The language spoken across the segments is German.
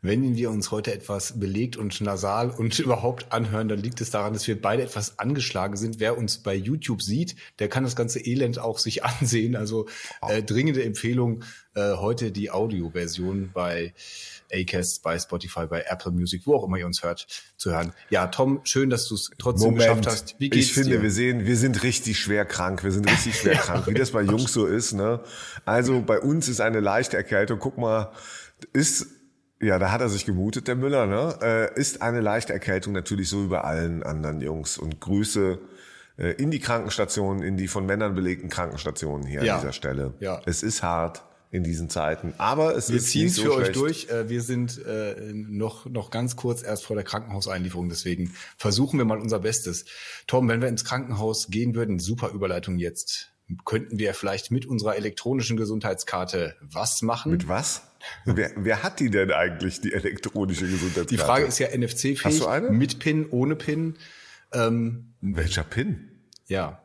Wenn wir uns heute etwas belegt und nasal und überhaupt anhören, dann liegt es daran, dass wir beide etwas angeschlagen sind. Wer uns bei YouTube sieht, der kann das ganze Elend auch sich ansehen. Also äh, dringende Empfehlung, äh, heute die Audioversion bei Acast, bei Spotify, bei Apple Music, wo auch immer ihr uns hört, zu hören. Ja, Tom, schön, dass du es trotzdem Moment. geschafft hast. Wie geht's ich finde, dir? wir sehen, wir sind richtig schwer krank. Wir sind richtig schwer krank, wie das bei Jungs so ist. Ne? Also bei uns ist eine leichte Erkältung. Guck mal, ist ja, da hat er sich gemutet, der Müller, ne? Äh, ist eine leichte Erkältung natürlich so wie bei allen anderen Jungs. Und Grüße äh, in die Krankenstationen, in die von Männern belegten Krankenstationen hier Ja. an dieser Stelle. Ja. Es ist hart in diesen Zeiten, aber es Wir ist ziehen nicht es so für euch schlecht. durch. Äh, Wir sind äh, noch, noch ganz kurz erst vor der Krankenhauseinlieferung. Deswegen versuchen wir mal unser Bestes. Tom, wenn wir ins Krankenhaus gehen würden, super Überleitung jetzt, könnten wir vielleicht mit unserer elektronischen Gesundheitskarte was machen? Mit was? Wer, wer hat die denn eigentlich, die elektronische Gesundheitskarte? Die Frage ist ja NFC-fähig, Hast du eine? mit PIN, ohne PIN. Ähm, Welcher PIN? ja.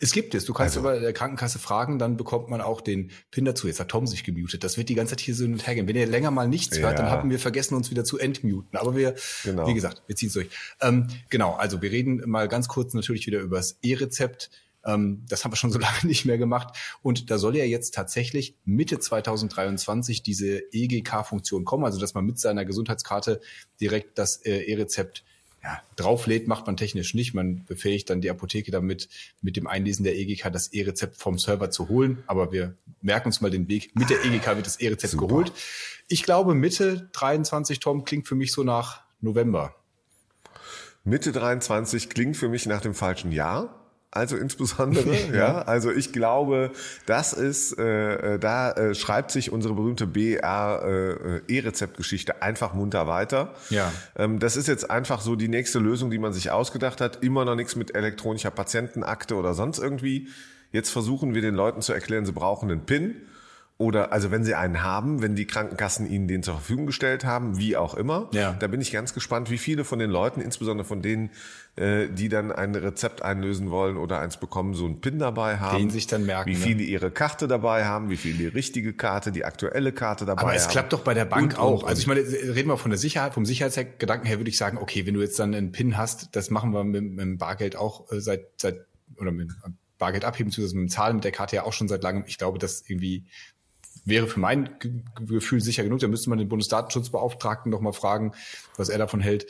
Es gibt es. Du kannst Also- über der Krankenkasse fragen, dann bekommt man auch den PIN dazu. Jetzt hat Tom sich gemutet. Das wird die ganze Zeit hier so hin und her gehen. Wenn ihr länger mal nichts hört, dann Ja. haben wir vergessen, uns wieder zu entmuten. Aber wir, Genau. wie gesagt, wir ziehen es durch. Ähm, genau, also wir reden mal ganz kurz natürlich wieder über das E-Rezept. Ähm, das haben wir schon so lange nicht mehr gemacht. Und da soll ja jetzt tatsächlich Mitte 2023 diese EGK-Funktion kommen, also dass man mit seiner Gesundheitskarte direkt das äh, E-Rezept ja, drauflädt, macht man technisch nicht. Man befähigt dann die Apotheke damit, mit dem Einlesen der EGK das E-Rezept vom Server zu holen. Aber wir merken uns mal den Weg. Mit der EGK wird das E-Rezept geholt. Ich glaube, Mitte 23, Tom, klingt für mich so nach November. Mitte 23 klingt für mich nach dem falschen Jahr. Also insbesondere, ja. Also ich glaube, das ist, äh, äh, da äh, schreibt sich unsere berühmte BR äh, E-Rezept-Geschichte einfach munter weiter. Ja. Ähm, das ist jetzt einfach so die nächste Lösung, die man sich ausgedacht hat. Immer noch nichts mit elektronischer Patientenakte oder sonst irgendwie. Jetzt versuchen wir den Leuten zu erklären, sie brauchen einen PIN. Oder also wenn sie einen haben, wenn die Krankenkassen ihnen den zur Verfügung gestellt haben, wie auch immer. Ja. Da bin ich ganz gespannt, wie viele von den Leuten, insbesondere von denen, äh, die dann ein Rezept einlösen wollen oder eins bekommen, so einen PIN dabei haben. Den sich dann merken, Wie ne? viele ihre Karte dabei haben, wie viele die richtige Karte, die aktuelle Karte dabei haben. Aber es klappt doch bei der Bank Und, auch. und, Also ich meine, reden wir von der Sicherheit, vom Sicherheitsgedanken her würde ich sagen, okay, wenn du jetzt dann einen PIN hast, das machen wir mit, mit dem Bargeld auch äh, seit, seit oder mit Bargeld abheben, beziehungsweise mit dem Zahlen mit der Karte ja auch schon seit langem. Ich glaube, das irgendwie wäre für mein Ge- Gefühl sicher genug. Da müsste man den Bundesdatenschutzbeauftragten noch mal fragen, was er davon hält.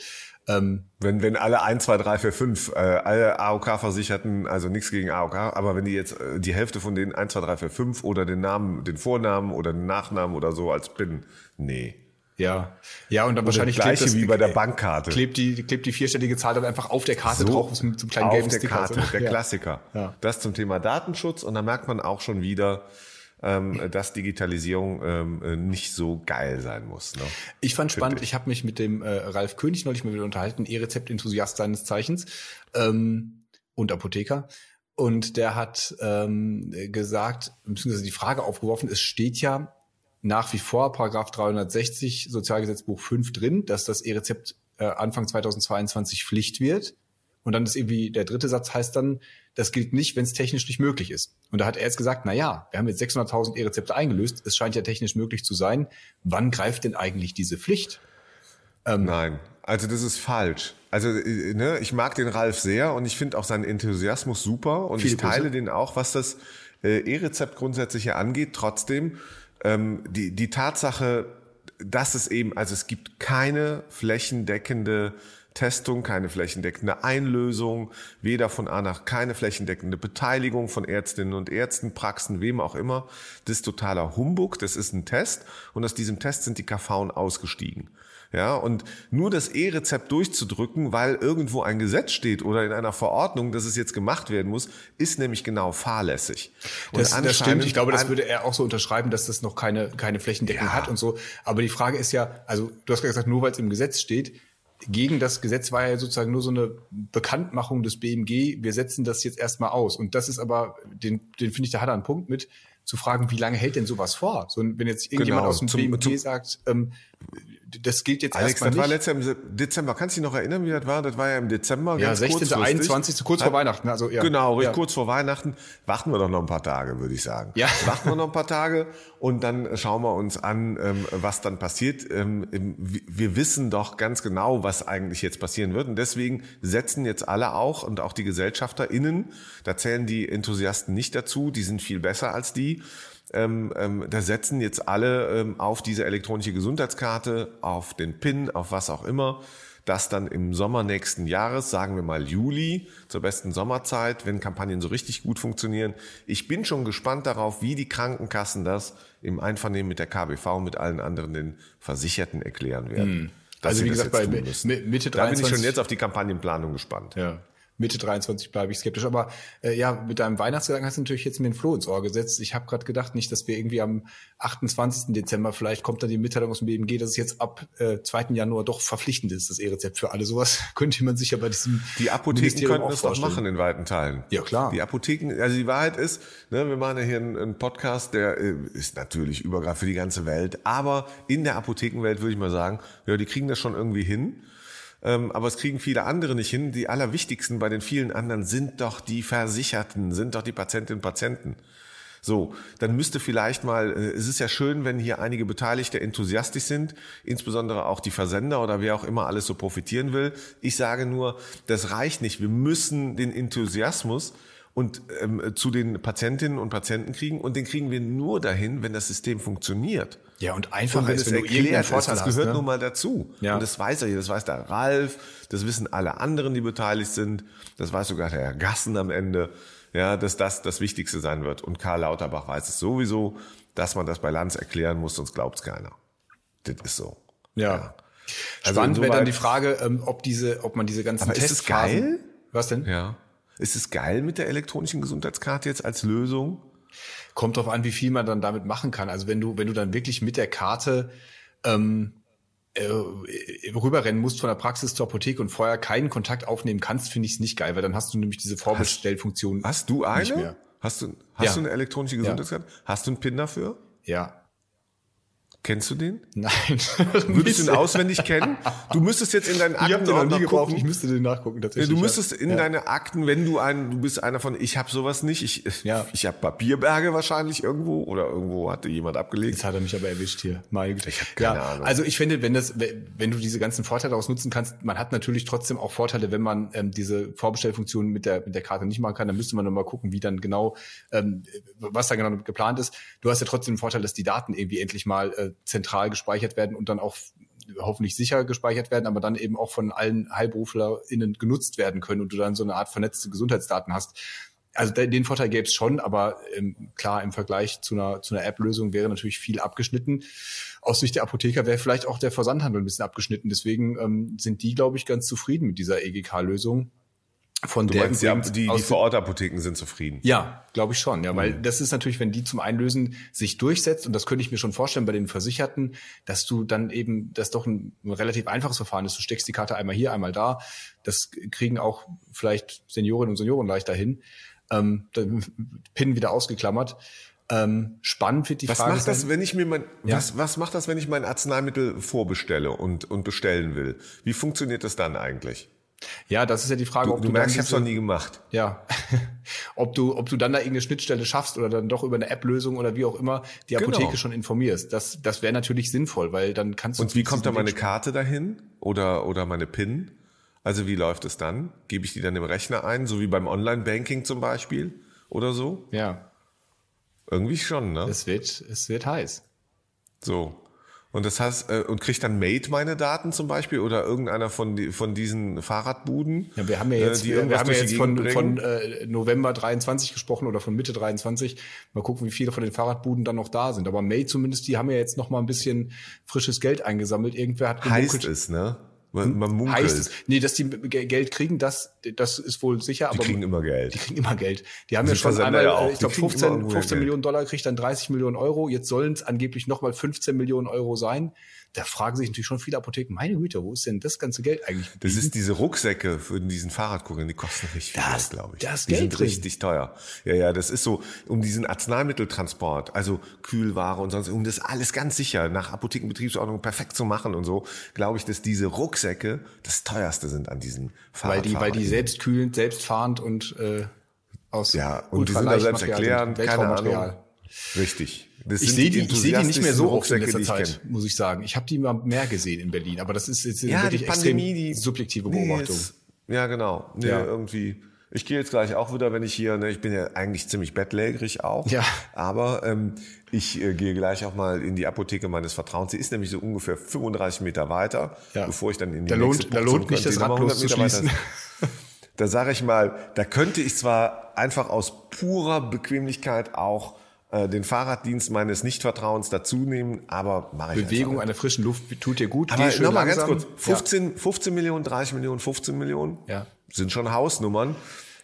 Ähm, Wenn, wenn alle 1, 2, 3, 4, 5, äh, alle AOK-Versicherten, also nichts gegen AOK, aber wenn die jetzt äh, die Hälfte von denen 1, 2, 3, 4, 5 oder den Namen, den Vornamen oder den Nachnamen oder so als PIN, nee. ja, ja, und dann wahrscheinlich gleiche klebt das- wie bei der Bankkarte. Klebt die, klebt die vierstellige Zahl dann einfach auf der Karte drauf mit so einem kleinen auf gelben der Sticker. Karte, so. der Ja. Klassiker. Ja. Das zum Thema Datenschutz und da merkt man auch schon wieder, ähm, dass Digitalisierung ähm, äh, nicht so geil sein muss. Ne? Ich fand spannend, ich habe mich mit dem äh, Ralf König neulich mal wieder unterhalten, E-Rezept-Enthusiast seines Zeichens ähm, und Apotheker. Und der hat ähm, gesagt, beziehungsweise die Frage aufgeworfen, es steht ja nach wie vor, Paragraph 360 Sozialgesetzbuch 5 drin, dass das E-Rezept äh, Anfang 2022 Pflicht wird. Und dann ist irgendwie, der dritte Satz heißt dann, das gilt nicht, wenn es technisch nicht möglich ist. Und da hat er jetzt gesagt, na ja, wir haben jetzt 600.000 E-Rezepte eingelöst, es scheint ja technisch möglich zu sein. Wann greift denn eigentlich diese Pflicht? Nein, also das ist falsch. Also äh, ne, ich mag den Ralf sehr und ich finde auch seinen Enthusiasmus super und ich teile Grüße. den auch, was das äh, E-Rezept grundsätzlich ja angeht. Trotzdem ähm, die die Tatsache, dass es eben, also es gibt keine flächendeckende Testung, keine flächendeckende Einlösung, weder von A nach keine flächendeckende Beteiligung von Ärztinnen und Ärzten, Praxen, wem auch immer. Das ist totaler Humbug, das ist ein Test und aus diesem Test sind die KVen ausgestiegen. Ja, und nur das E-Rezept durchzudrücken, weil irgendwo ein Gesetz steht oder in einer Verordnung, dass es jetzt gemacht werden muss, ist nämlich genau fahrlässig. Und Das, das stimmt. Ich glaube, das würde er auch so unterschreiben, dass das noch keine, keine Flächendeckung hat und so. Aber die Frage ist ja, also du hast gerade gesagt, nur weil es im Gesetz steht, gegen das Gesetz war ja sozusagen nur so eine Bekanntmachung des BMG, wir setzen das jetzt erstmal aus. Und das ist aber, den, den finde ich, da hat er einen Punkt mit, zu fragen, wie lange hält denn sowas vor? So, wenn jetzt irgendjemand Genau, aus dem zum- BMG zum- sagt, ähm, das gilt jetzt Alex, erstmal das nicht. war letztes Jahr im Dezember. Kannst du dich noch erinnern, wie das war? Das war ja im Dezember. ja, ganz 16. kurzfristig. 21. kurz vor Weihnachten. Also, ja. Genau, ja. kurz vor Weihnachten. Warten wir doch noch ein paar Tage, würde ich sagen. Ja. Warten wir noch ein paar Tage und dann schauen wir uns an, ähm, was dann passiert. Ähm, wir wissen doch ganz genau, was eigentlich jetzt passieren wird. Und deswegen setzen jetzt alle auch und auch die GesellschafterInnen, da zählen die Enthusiasten nicht dazu, die sind viel besser als die. Ähm, ähm, da setzen jetzt alle ähm, auf diese elektronische Gesundheitskarte, auf den PIN, auf was auch immer, das dann im Sommer nächsten Jahres, sagen wir mal Juli, zur besten Sommerzeit, wenn Kampagnen so richtig gut funktionieren. Ich bin schon gespannt darauf, wie die Krankenkassen das im Einvernehmen mit der KBV, mit allen anderen den Versicherten erklären werden. dass Also wie gesagt, bei Mitte Da bin ich 23 schon jetzt auf die Kampagnenplanung gespannt. Ja. Mitte 23 bleibe ich skeptisch. Aber äh, ja, mit deinem Weihnachtsgedanken hast du natürlich jetzt mir den Floh ins Ohr gesetzt. Ich habe gerade gedacht, nicht, dass wir irgendwie am 28. Dezember, vielleicht kommt dann die Mitteilung aus dem BMG, dass es jetzt ab äh, 2. Januar doch verpflichtend ist, das E-Rezept für alle. Sowas könnte man sich ja bei diesem Die Apotheken könnten auch es doch machen in weiten Teilen. Ja, klar. Die Apotheken, also die Wahrheit ist, ne, wir machen ja hier einen, einen Podcast, der äh, ist natürlich übergreifend für die ganze Welt, aber in der Apothekenwelt würde ich mal sagen, ja, die kriegen das schon irgendwie hin. Ähm, aber es kriegen viele andere nicht hin. Die allerwichtigsten bei den vielen anderen sind doch die Versicherten, sind doch die Patientinnen und Patienten. So, dann müsste vielleicht mal, äh, es ist ja schön, wenn hier einige Beteiligte enthusiastisch sind, insbesondere auch die Versender oder wer auch immer alles so profitieren will. Ich sage nur, das reicht nicht. Wir müssen den Enthusiasmus und ähm, zu den Patientinnen und Patienten kriegen und den kriegen wir nur dahin, wenn das System funktioniert. Ja, und einfacher Und wenn ist, es wenn irgendeinen erklärt ist, das hast. gehört ne? nun mal dazu. Ja. Und das weiß er hier, das weiß der Ralf, das wissen alle anderen, die beteiligt sind, das weiß sogar der Herr Gassen am Ende, ja, dass das das Wichtigste sein wird. Und Karl Lauterbach weiß es sowieso, dass man das bei Lanz erklären muss, sonst glaubt es keiner. Das ist so. Ja. Also Spannend wäre dann die Frage, ähm, ob diese, ob man diese ganzen Aber ist es geil? Was denn? Ja. Ist es geil mit der elektronischen Gesundheitskarte jetzt als Lösung? Kommt drauf an, wie viel man dann damit machen kann. Also wenn du, wenn du dann wirklich mit der Karte ähm, äh, rüberrennen musst von der Praxis zur Apotheke und vorher keinen Kontakt aufnehmen kannst, finde ich es nicht geil, weil dann hast du nämlich diese Vorbestellfunktion. Hast du Nicht eine? mehr. Hast du, hast Ja. du eine elektronische Gesundheitskarte? Hast du einen PIN dafür? Ja. Kennst du den? Nein. Würdest du ihn auswendig kennen? Du müsstest jetzt in deinen Ich habe Akten noch nie auch gebraucht. gucken. Ich müsste den nachgucken Ja, tatsächlich. du müsstest ja. in deine Akten, wenn du ein, du bist einer von, ich habe sowas nicht, ich, Ja. ich habe Papierberge wahrscheinlich irgendwo oder irgendwo hatte jemand abgelegt. Jetzt hat er mich aber erwischt hier. Meine Güte. Ich hab keine ja, Ahnung. Also ich finde, wenn das, wenn du diese ganzen Vorteile daraus nutzen kannst, man hat natürlich trotzdem auch Vorteile, wenn man ähm, diese Vorbestellfunktion mit der mit der Karte nicht machen kann, dann müsste man nochmal gucken, wie dann genau, ähm, was da genau geplant ist. Du hast ja trotzdem den Vorteil, dass die Daten irgendwie endlich mal äh, zentral gespeichert werden und dann auch hoffentlich sicher gespeichert werden, aber dann eben auch von allen HeilberuflerInnen genutzt werden können und du dann so eine Art vernetzte Gesundheitsdaten hast. Also de- den Vorteil gäbe es schon, aber ähm, klar, im Vergleich zu einer, zu einer App-Lösung wäre natürlich viel abgeschnitten. Aus Sicht der Apotheker wäre vielleicht auch der Versandhandel ein bisschen abgeschnitten. Deswegen ähm, sind die, glaube ich, ganz zufrieden mit dieser EGK-Lösung. Von Du der meinst, die, die, die Vorortapotheken sind zufrieden. ja, glaube ich schon, ja, weil Mhm. das ist natürlich, wenn die zum Einlösen sich durchsetzt, und das könnte ich mir schon vorstellen bei den Versicherten, dass du dann eben, das doch ein, ein relativ einfaches Verfahren ist. Du steckst die Karte einmal hier, einmal da. Das kriegen auch vielleicht Seniorinnen und Senioren leichter hin. Ähm, PIN wieder ausgeklammert. Ähm, spannend wird die Was Frage macht das, wenn ich mir mein, Ja. was, was macht das, wenn ich mein Arzneimittel vorbestelle und, und bestellen will? Wie funktioniert das dann eigentlich? Ja, das ist ja die Frage, Du, ob du du merkst, ich habe es noch nie gemacht. Ja, ob du, ob du dann da irgendeine Schnittstelle schaffst oder dann doch über eine App-Lösung oder wie auch immer die Genau. Apotheke schon informierst. Das, das wäre natürlich sinnvoll, weil dann kannst du. Und wie kommt da meine Karte dahin? Oder, oder meine PIN? Also wie läuft es dann? Gebe ich die dann im Rechner ein, so wie beim Online-Banking zum Beispiel oder so? Ja, Irgendwie schon, ne? es wird, es wird heiß. So. Und das heißt, äh, und kriegt dann Mate meine Daten zum Beispiel oder irgendeiner von, die, von diesen Fahrradbuden? Ja, wir haben ja jetzt, äh, die wir, haben ja jetzt von, von äh, November 23 gesprochen oder von Mitte 23. Mal gucken, wie viele von den Fahrradbuden dann noch da sind. Aber May zumindest, die haben ja jetzt noch mal ein bisschen frisches Geld eingesammelt. Irgendwer hat Heißt gemunkelt. es, ne? Man, man munkelt. Heißt es. Nee, dass die Ge- Geld kriegen, das, das ist wohl sicher. die aber kriegen immer Geld. Die kriegen immer Geld. Die haben Die ja schon einmal, ja äh, ich glaube, kriegen immer 15, irgendwoher 15 Geld. Millionen Dollar, kriegt dann 30 Millionen Euro. Jetzt sollen es angeblich nochmal 15 Millionen Euro sein. Da fragen sich natürlich schon viele Apotheken, meine Güte, wo ist denn das ganze Geld eigentlich? Das ist diese Rucksäcke für diesen Fahrradkurieren, die kosten richtig viel Da Geld, ist- glaube ich. da ist die Geld sind drin. richtig teuer. Ja, ja, das ist so, um diesen Arzneimitteltransport, also Kühlware und sonst, um das alles ganz sicher nach Apothekenbetriebsordnung perfekt zu machen und so, glaube ich, dass diese Rucksäcke das teuerste sind an diesen weil die, weil die selbstkühlend, selbstfahrend und äh, aus Ja, und die sind da selbst erklärend, keine. Ahnung. Richtig. Das Ich sehe die, ich sehe die nicht mehr so oft in letzter die Zeit, muss ich sagen. Ich habe die mal mehr gesehen in Berlin, aber das ist jetzt Ja, wirklich die Pandemie, extrem die subjektive Nee, Beobachtung. ist- ja, genau. Nee, Ja. irgendwie. Ich gehe jetzt gleich auch wieder, wenn ich hier, ne, ich bin ja eigentlich ziemlich bettlägerig auch. Ja. Aber ähm, ich äh, gehe gleich auch mal in die Apotheke meines Vertrauens. Sie ist nämlich so ungefähr 35 Meter weiter, Ja. bevor ich dann in die Da nächste lohnt- da lohnt nicht, und das die Rad nochmal 100 Meter weiter loszuschließen. Da sage ich mal, da könnte ich zwar einfach aus purer Bequemlichkeit auch äh, den Fahrraddienst meines Nichtvertrauens dazu nehmen, aber mache ich Bewegung an der frischen Luft tut dir gut. Aber nochmal ganz kurz, 15, 15 Millionen, 30 Millionen, 15 Millionen Ja. sind schon Hausnummern.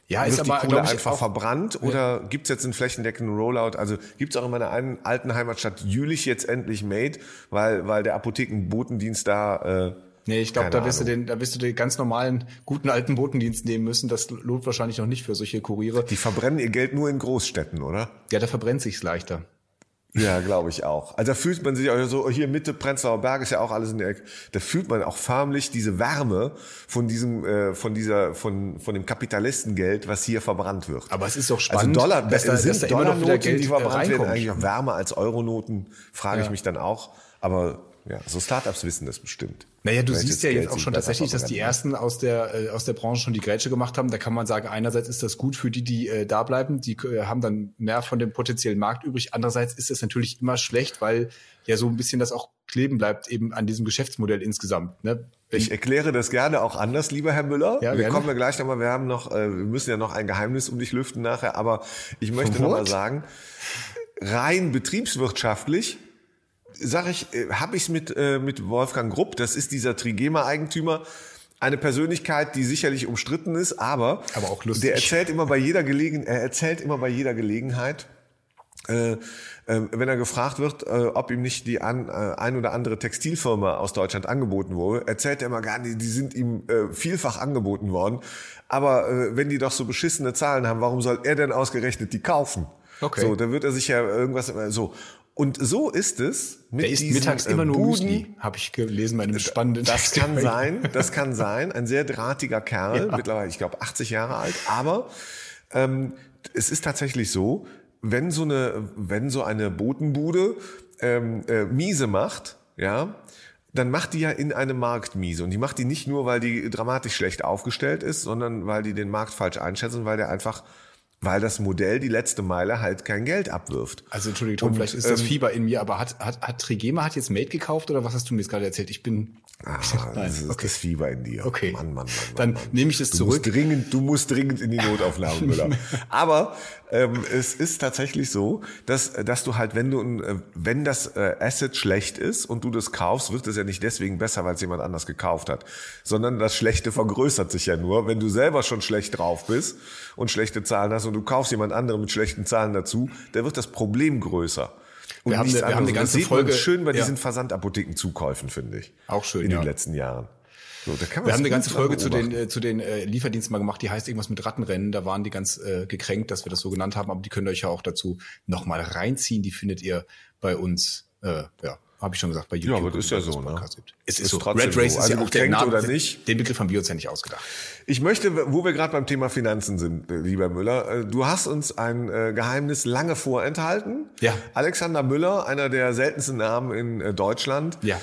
Ja, ist die aber, Kohle einfach auch- verbrannt oder gibt's jetzt einen flächendeckenden Rollout? Also gibt's auch in meiner einen alten Heimatstadt Jülich jetzt endlich Made, weil, weil der Apothekenbotendienst da... Äh, Nee, ich glaube, da wirst du den, da wirst du den ganz normalen, guten alten Botendienst nehmen müssen. Das lohnt wahrscheinlich noch nicht für solche Kuriere. Die verbrennen ihr Geld nur in Großstädten, oder? Ja, da verbrennt sich's leichter. Ja, glaube ich auch. Also da fühlt man sich auch so, hier Mitte Prenzlauer Berg ist ja auch alles in der Ecke. Da fühlt man auch förmlich diese Wärme von diesem, äh, von dieser, von, von dem Kapitalistengeld, was hier verbrannt wird. Aber es ist doch spannend, also Dollar, dass da- sind dass da Dollarnoten, die äh, verbrannt werden, reinkommt. eigentlich auch wärmer als Euronoten, frage ich Ja. mich dann auch. Aber ja, so Startups wissen das bestimmt. Naja, du Welches siehst ja Geld jetzt auch schon tatsächlich, dass die ersten aus der äh, aus der Branche schon die Grätsche gemacht haben. Da kann man sagen, einerseits ist das gut für die, die äh, da bleiben, die äh, haben dann mehr von dem potenziellen Markt übrig. Andererseits ist es natürlich immer schlecht, weil ja so ein bisschen das auch kleben bleibt eben an diesem Geschäftsmodell insgesamt. Ne? Ich erkläre das gerne auch anders, lieber Herr Müller. Ja, wir gerne. kommen ja gleich nochmal, wir haben noch, äh, wir müssen ja noch ein Geheimnis um dich lüften nachher, aber ich möchte nochmal sagen, rein betriebswirtschaftlich sage ich, äh, habe ich es mit, äh, mit Wolfgang Grupp, das ist dieser Trigema-Eigentümer, eine Persönlichkeit, die sicherlich umstritten ist, aber, Aber auch lustig. der erzählt immer bei jeder Gelegen, er erzählt immer bei jeder Gelegenheit, äh, äh, wenn er gefragt wird, äh, ob ihm nicht die an, ein oder andere Textilfirma aus Deutschland angeboten wurde, erzählt er immer gar nicht, die sind ihm vielfach angeboten worden. Aber wenn die doch so beschissene Zahlen haben, warum soll er denn ausgerechnet die kaufen? Okay. So, da wird er sich ja irgendwas so. Und so ist es mit der isst diesen mittags äh, immer nur Buden, Müsli, habe ich gelesen bei einem spannenden das kann sein, das kann sein. Ein sehr drahtiger Kerl, mittlerweile, ich glaube, 80 Jahre alt. Aber ähm, es ist tatsächlich so, wenn so eine, wenn so eine Botenbude ähm, äh, miese macht, ja, dann macht die ja in einem Markt miese. Und die macht die nicht nur, weil die dramatisch schlecht aufgestellt ist, sondern weil die den Markt falsch einschätzen, und weil der einfach, weil das Modell die letzte Meile halt kein Geld abwirft. Also Entschuldigung, Tom, Und, vielleicht ist das ähm, Fieber in mir, aber hat, hat, hat Trigema hat jetzt Made gekauft oder was hast du mir jetzt gerade erzählt? Ich bin Ah, Nein, das ist okay. das Fieber in dir. Okay. Mann, Mann, Mann, Mann. Dann Mann. nehme ich es du zurück. Musst dringend, du musst dringend in die Notaufnahme, Müller. Aber ähm, es ist tatsächlich so, dass, dass du halt, wenn du, äh, wenn das äh, Asset schlecht ist und du das kaufst, wird es ja nicht deswegen besser, weil es jemand anders gekauft hat, sondern das Schlechte vergrößert sich ja nur, wenn du selber schon schlecht drauf bist und schlechte Zahlen hast und du kaufst jemand anderen mit schlechten Zahlen dazu, dann wird das Problem größer. Und Wir haben eine- wir haben eine Und das ganze man Folge- schön bei ja. diesen Versandapothekenzukäufen, finde ich. Auch schön, In ja. den letzten Jahren. So, da kann Wir haben eine ganze Folge zu den, äh, zu den äh, Lieferdiensten mal gemacht, die heißt irgendwas mit Rattenrennen. Da waren die ganz äh, gekränkt, dass wir das so genannt haben, aber die könnt ihr euch ja auch dazu nochmal reinziehen. Die findet ihr bei uns, äh, ja, habe ich schon gesagt, bei YouTube. aber das ist ja so, ne? Gibt. Es ist, Ist so. trotzdem Red Race so. ist Also ja auch der Name. oder nicht? Den Begriff haben wir uns ja nicht ausgedacht. Ich möchte, wo wir gerade beim Thema Finanzen sind, lieber Müller, äh, du hast uns ein äh, Geheimnis lange vorenthalten. Ja. Alexander Müller, einer der seltensten Namen in äh, Deutschland. Ja.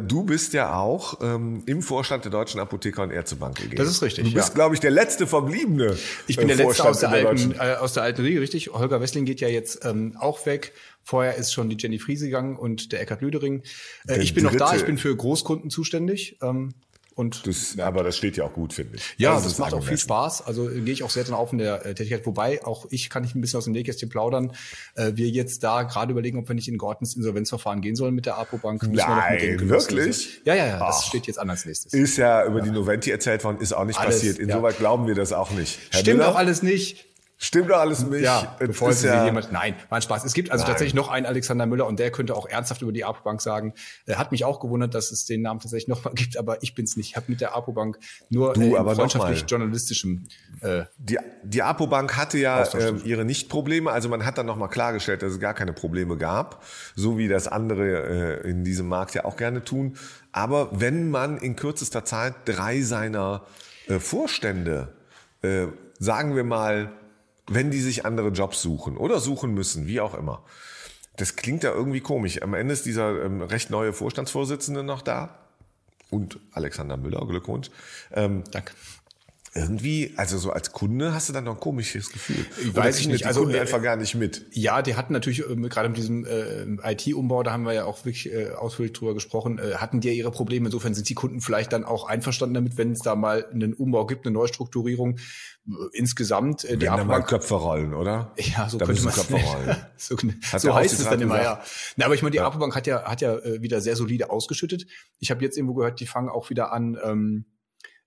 Du bist ja auch ähm, im Vorstand der Deutschen Apotheker und Ärztebank AG. Das ist richtig, Du bist, ja. glaube ich, der letzte verbliebene. Ich bin der Letzte Vorstand aus der, in alten, äh, aus der alten Riege, richtig. Holger Wessling geht ja jetzt ähm, auch weg. Vorher ist schon die Jenny Friese gegangen und der Eckhard Lüdering. Äh, ich bin noch da, Dritte. ich bin für Großkunden zuständig. Ähm, Und Das, aber das steht ja auch gut, finde ich. ja, Also das, ist macht auch viel. Spaß. Also äh, gehe ich auch sehr dran auf in der äh, Tätigkeit. Wobei auch ich kann ich ein bisschen aus dem Nähkästchen plaudern. Äh, wir jetzt da gerade überlegen, ob wir nicht in Gortens Insolvenzverfahren gehen sollen mit der Apo-Bank. Wir Nein, Genossen- wirklich? Ja, ja, ja. Das Ach. steht jetzt an als nächstes. Ist ja über die Noventi erzählt worden, ist auch nicht Alles, passiert. ja. Insoweit glauben wir das auch nicht. Herr Stimmt Müller? doch alles nicht. Stimmt doch alles nicht. Ja, bevor sie ja, jemand. Nein, war ein Spaß. Es gibt also Nein. tatsächlich noch einen Alexander Müller und der könnte auch ernsthaft über die Apo-Bank sagen. Äh, hat mich auch gewundert, dass es den Namen tatsächlich nochmal gibt, aber ich bin's nicht. Ich habe mit der Apo-Bank nur Du, äh, freundschaftlich journalistischem äh, Die, die Apo-Bank hatte ja ähm, ihre Nicht-Probleme. Also man hat dann nochmal klargestellt, dass es gar keine Probleme gab. So wie das andere äh, in diesem Markt ja auch gerne tun. Aber wenn man in kürzester Zeit drei seiner äh, Vorstände, äh, sagen wir mal, wenn die sich andere Jobs suchen oder suchen müssen, wie auch immer. Das klingt ja irgendwie komisch. Am Ende ist dieser ähm, recht neue Vorstandsvorsitzende noch da. Und Alexander Müller, Glückwunsch. Ähm, Danke. Irgendwie, also so als Kunde hast du dann noch ein komisches Gefühl. Ich weiß kriegen nicht, die also, Kunden äh, einfach gar nicht mit. Ja, die hatten natürlich ähm, gerade mit diesem äh, IT-Umbau, da haben wir ja auch wirklich äh, ausführlich drüber gesprochen, äh, hatten die ja ihre Probleme. Insofern sind die Kunden vielleicht dann auch einverstanden damit, wenn es da mal einen Umbau gibt, eine Neustrukturierung. Äh, insgesamt äh, die Wenn da mal Apobank Köpfe rollen, oder? Ja, so da könnte man Köpfe rollen. so, Hat so heißt es dann immer, gesagt. ja. Na, aber ich meine, die Apobank hat ja hat ja äh, wieder sehr solide ausgeschüttet. Ich habe jetzt irgendwo gehört, die fangen auch wieder an, ähm,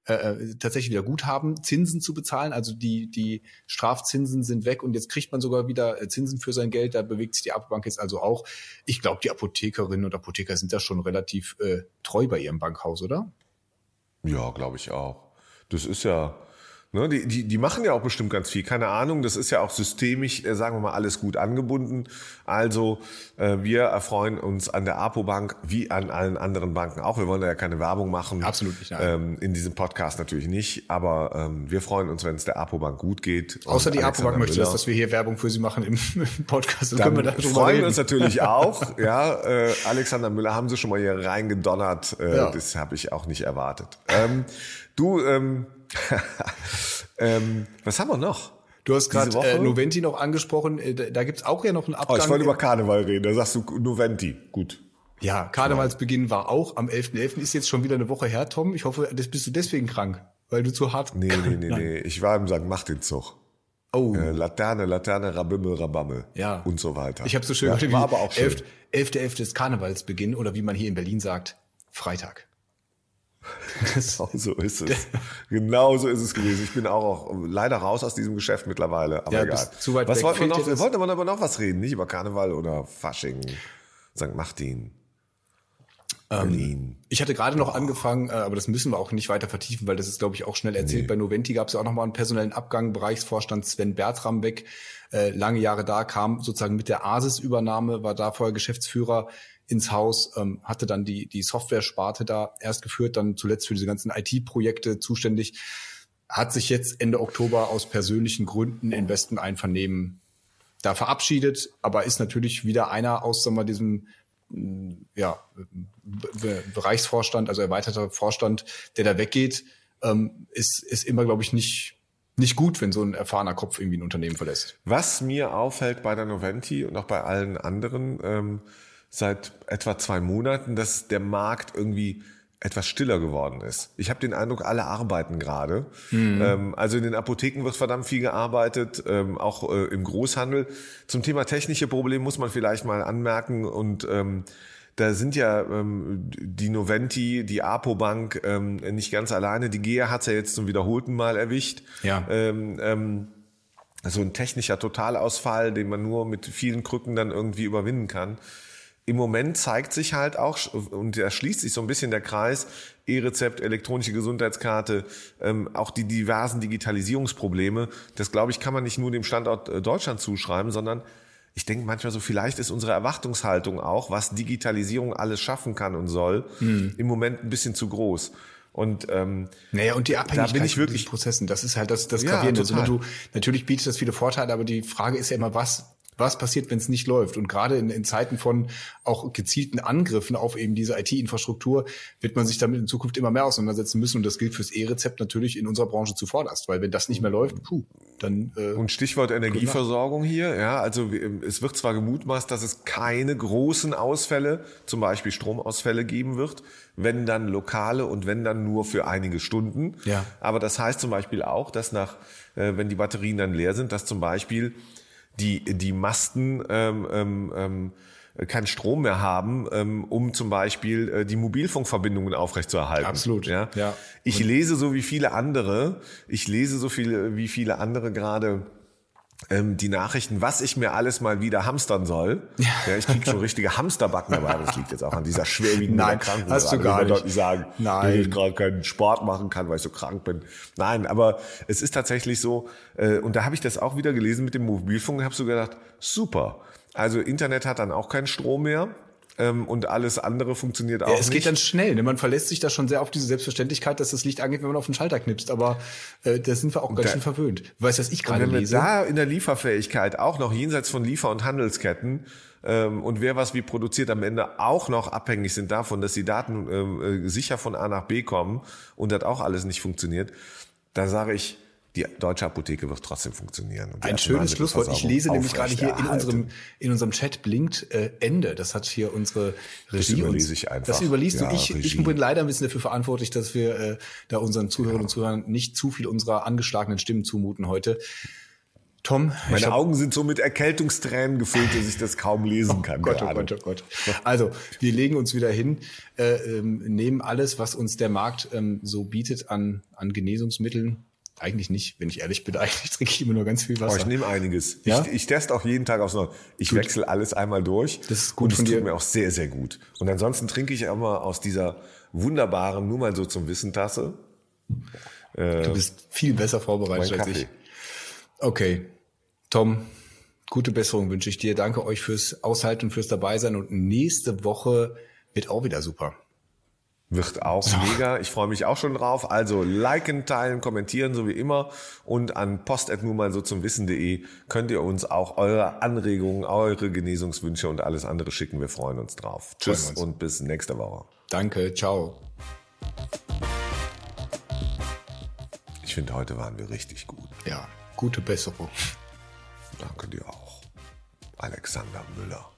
äh, äh, tatsächlich wieder Guthaben, Zinsen zu bezahlen. Also die die Strafzinsen sind weg und jetzt kriegt man sogar wieder äh, Zinsen für sein Geld. Da bewegt sich die Apobank jetzt also auch. Ich glaube, die Apothekerinnen und Apotheker sind da schon relativ äh, treu bei ihrem Bankhaus, oder? Ja, glaube ich auch. Das ist ja, ne, die, die, die machen ja auch bestimmt ganz viel. Keine Ahnung, das ist ja auch systemisch, äh, sagen wir mal, alles gut angebunden. Also äh, wir erfreuen uns an der Apo-Bank wie an allen anderen Banken auch. Wir wollen da ja keine Werbung machen. Absolut nicht. Ähm, in diesem Podcast natürlich nicht. Aber ähm, wir freuen uns, wenn es der Apo-Bank gut geht. Außer die Apobank möchte das, dass wir hier Werbung für sie machen im, im Podcast. Dann, Dann wir freuen wir uns natürlich auch. Ja, äh, Alexander Müller haben sie schon mal hier reingedonnert. Äh, Ja. Das habe ich auch nicht erwartet. Ähm, du, ähm, ähm, was haben wir noch? Du hast gerade äh, Noventi noch angesprochen. Äh, da gibt's auch ja noch einen Oh, Abgang. ich wollte über Karneval reden. Da sagst du Noventi. Gut. ja, Karnevalsbeginn war auch am 11.11. Ist jetzt schon wieder eine Woche her, Tom. Ich hoffe, das bist du deswegen krank, weil du zu hart. Nee, nee, nee, nee. Ich war im St. Martinzug. Oh, Äh, Laterne, Laterne, Rabimmel, Rabammel. Ja. Und so weiter. ich habe so schön ja, gehört, War aber auch schön. 11. 11.11. ist Karnevalsbeginn oder wie man hier in Berlin sagt, Freitag. Genau so ist es. genau so ist es gewesen. Ich bin auch, auch leider raus aus diesem Geschäft mittlerweile. Aber Ja, egal. zu weit was weg. wollten wir noch? Wir wollten aber noch was reden, nicht über Karneval oder Fasching, St. Martin, Ähm, Berlin. Ich hatte gerade noch angefangen, äh, aber das müssen wir auch nicht weiter vertiefen, weil das ist, glaube ich, auch schnell erzählt. Bei Noventi gab es ja auch nochmal einen personellen Abgang. Bereichsvorstand Sven Bertram weg, äh, lange Jahre da, kam sozusagen mit der Asis-Übernahme, war da vorher Geschäftsführer ins Haus, ähm, hatte dann die, die Software-Sparte da erst geführt, dann zuletzt für diese ganzen IT-Projekte zuständig, hat sich jetzt Ende Oktober aus persönlichen Gründen in bestem Einvernehmen da verabschiedet, aber ist natürlich wieder einer aus sagen wir, diesem mh, ja, Be Bereichsvorstand, also erweiterter Vorstand, der da weggeht, ähm, ist, ist immer, glaube ich, nicht, nicht gut, wenn so ein erfahrener Kopf irgendwie ein Unternehmen verlässt. Was mir auffällt bei der Noventi und auch bei allen anderen ähm, seit etwa zwei Monaten, dass der Markt irgendwie etwas stiller geworden ist. Ich habe den Eindruck, alle arbeiten gerade. Ähm, also in den Apotheken wird verdammt viel gearbeitet, ähm, auch äh, im Großhandel. Zum Thema technische Probleme muss man vielleicht mal anmerken und ähm, da sind ja die Noventi, die Apobank nicht ganz alleine. Die GEA hat es ja jetzt zum wiederholten Mal erwischt. Ja. So ein technischer Totalausfall, den man nur mit vielen Krücken dann irgendwie überwinden kann. Im Moment zeigt sich halt auch, und da schließt sich so ein bisschen der Kreis, E-Rezept, elektronische Gesundheitskarte, ähm, auch die diversen Digitalisierungsprobleme. Das, glaube ich, kann man nicht nur dem Standort äh, Deutschland zuschreiben, sondern ich denke manchmal so, vielleicht ist unsere Erwartungshaltung auch, was Digitalisierung alles schaffen kann und soll, im Moment ein bisschen zu groß. Und ähm, Naja, und die Abhängigkeit bin ich von wirklich- diesen Prozessen, das ist halt das, das Ja, Gravierende. Also, total. du, natürlich bietet das viele Vorteile, aber die Frage ist ja immer, was, Was passiert, wenn es nicht läuft? Und gerade in, in Zeiten von auch gezielten Angriffen auf eben diese IT-Infrastruktur wird man sich damit in Zukunft immer mehr auseinandersetzen müssen. Und das gilt fürs E-Rezept natürlich in unserer Branche zuvorderst, weil wenn das nicht mehr läuft, puh, dann. Äh, Und Stichwort Energieversorgung hier, ja, also es wird zwar gemutmaßt, dass es keine großen Ausfälle, zum Beispiel Stromausfälle geben wird, wenn dann lokale und wenn dann nur für einige Stunden. Ja. Aber das heißt zum Beispiel auch, dass nach, äh, wenn die Batterien dann leer sind, dass zum Beispiel die, die Masten ähm, ähm, ähm, keinen Strom mehr haben, ähm, um zum Beispiel äh, die Mobilfunkverbindungen aufrechtzuerhalten. Absolut. Ja. ja. Ich lese so wie viele andere, ich lese so viele wie viele andere gerade die Nachrichten, was ich mir alles mal wieder hamstern soll. Ja, ich kriege schon richtige Hamsterbacken dabei, aber das liegt jetzt auch an dieser schwerwiegenden Nein, Erkrankung. Hast du gar nicht. Ich sagen, Nein. dass ich gerade keinen Sport machen kann, weil ich so krank bin. Nein, aber es ist tatsächlich so, äh, und da habe ich das auch wieder gelesen mit dem Mobilfunk und habe so gedacht, super. Also Internet hat dann auch keinen Strom mehr ähm, und alles andere funktioniert auch ja, es nicht. geht dann schnell. Ne? Man verlässt sich da schon sehr auf diese Selbstverständlichkeit, dass das Licht angeht, wenn man auf den Schalter knipst. Aber äh, da sind wir auch ganz da, schön verwöhnt. Weißt du, was ich gerade lese? Wenn wir da in der Lieferfähigkeit auch noch jenseits von Liefer- und Handelsketten ähm, und wer was wie produziert am Ende auch noch abhängig sind davon, dass die Daten ähm, äh, sicher von A nach B kommen und das auch alles nicht funktioniert, da sage ich, die deutsche Apotheke wird trotzdem funktionieren. Ein schönes Schlusswort. Ich lese nämlich gerade hier in unserem, in unserem Chat blinkt äh, Ende. Das hat hier unsere Regie. Das überlese ich einfach. Das überliest ja, du. Ich, ich bin leider ein bisschen dafür verantwortlich, dass wir äh, da unseren Zuhörern ja. und Zuhörern nicht zu viel unserer angeschlagenen Stimmen zumuten heute. Tom, meine hab, Augen sind so mit Erkältungstränen gefüllt, dass ich das kaum lesen oh kann. Oh Gott, oh Gott, oh Gott. Also, wir legen uns wieder hin, äh, ähm, nehmen alles, was uns der Markt ähm, so bietet an, an Genesungsmitteln, eigentlich nicht, wenn ich ehrlich bin. Eigentlich trinke ich immer nur ganz viel Wasser. Oh, ich nehme einiges. Ja? Ich, ich teste auch jeden Tag aufs Neue. Ich wechsle alles einmal durch. Das ist gut und von es dir. tut mir auch sehr, sehr gut. Und ansonsten trinke ich immer aus dieser wunderbaren, nur mal so zum Wissen Tasse. Äh, du bist viel besser vorbereitet als ich. Okay. Tom, gute Besserung wünsche ich dir. Danke euch fürs Aushalten fürs Dabeisein. Und nächste Woche wird auch wieder super. Wird auch so. mega. Ich freue mich auch schon drauf. Also liken, teilen, kommentieren, so wie immer. Und an post nur mal so zum Wissen.de könnt ihr uns auch eure Anregungen, eure Genesungswünsche und alles andere schicken. Wir freuen uns drauf. Tschüss uns. und bis nächste Woche. Danke, ciao. Ich finde, heute waren wir richtig gut. Ja, gute Besserung. Danke dir auch. Alexander Müller.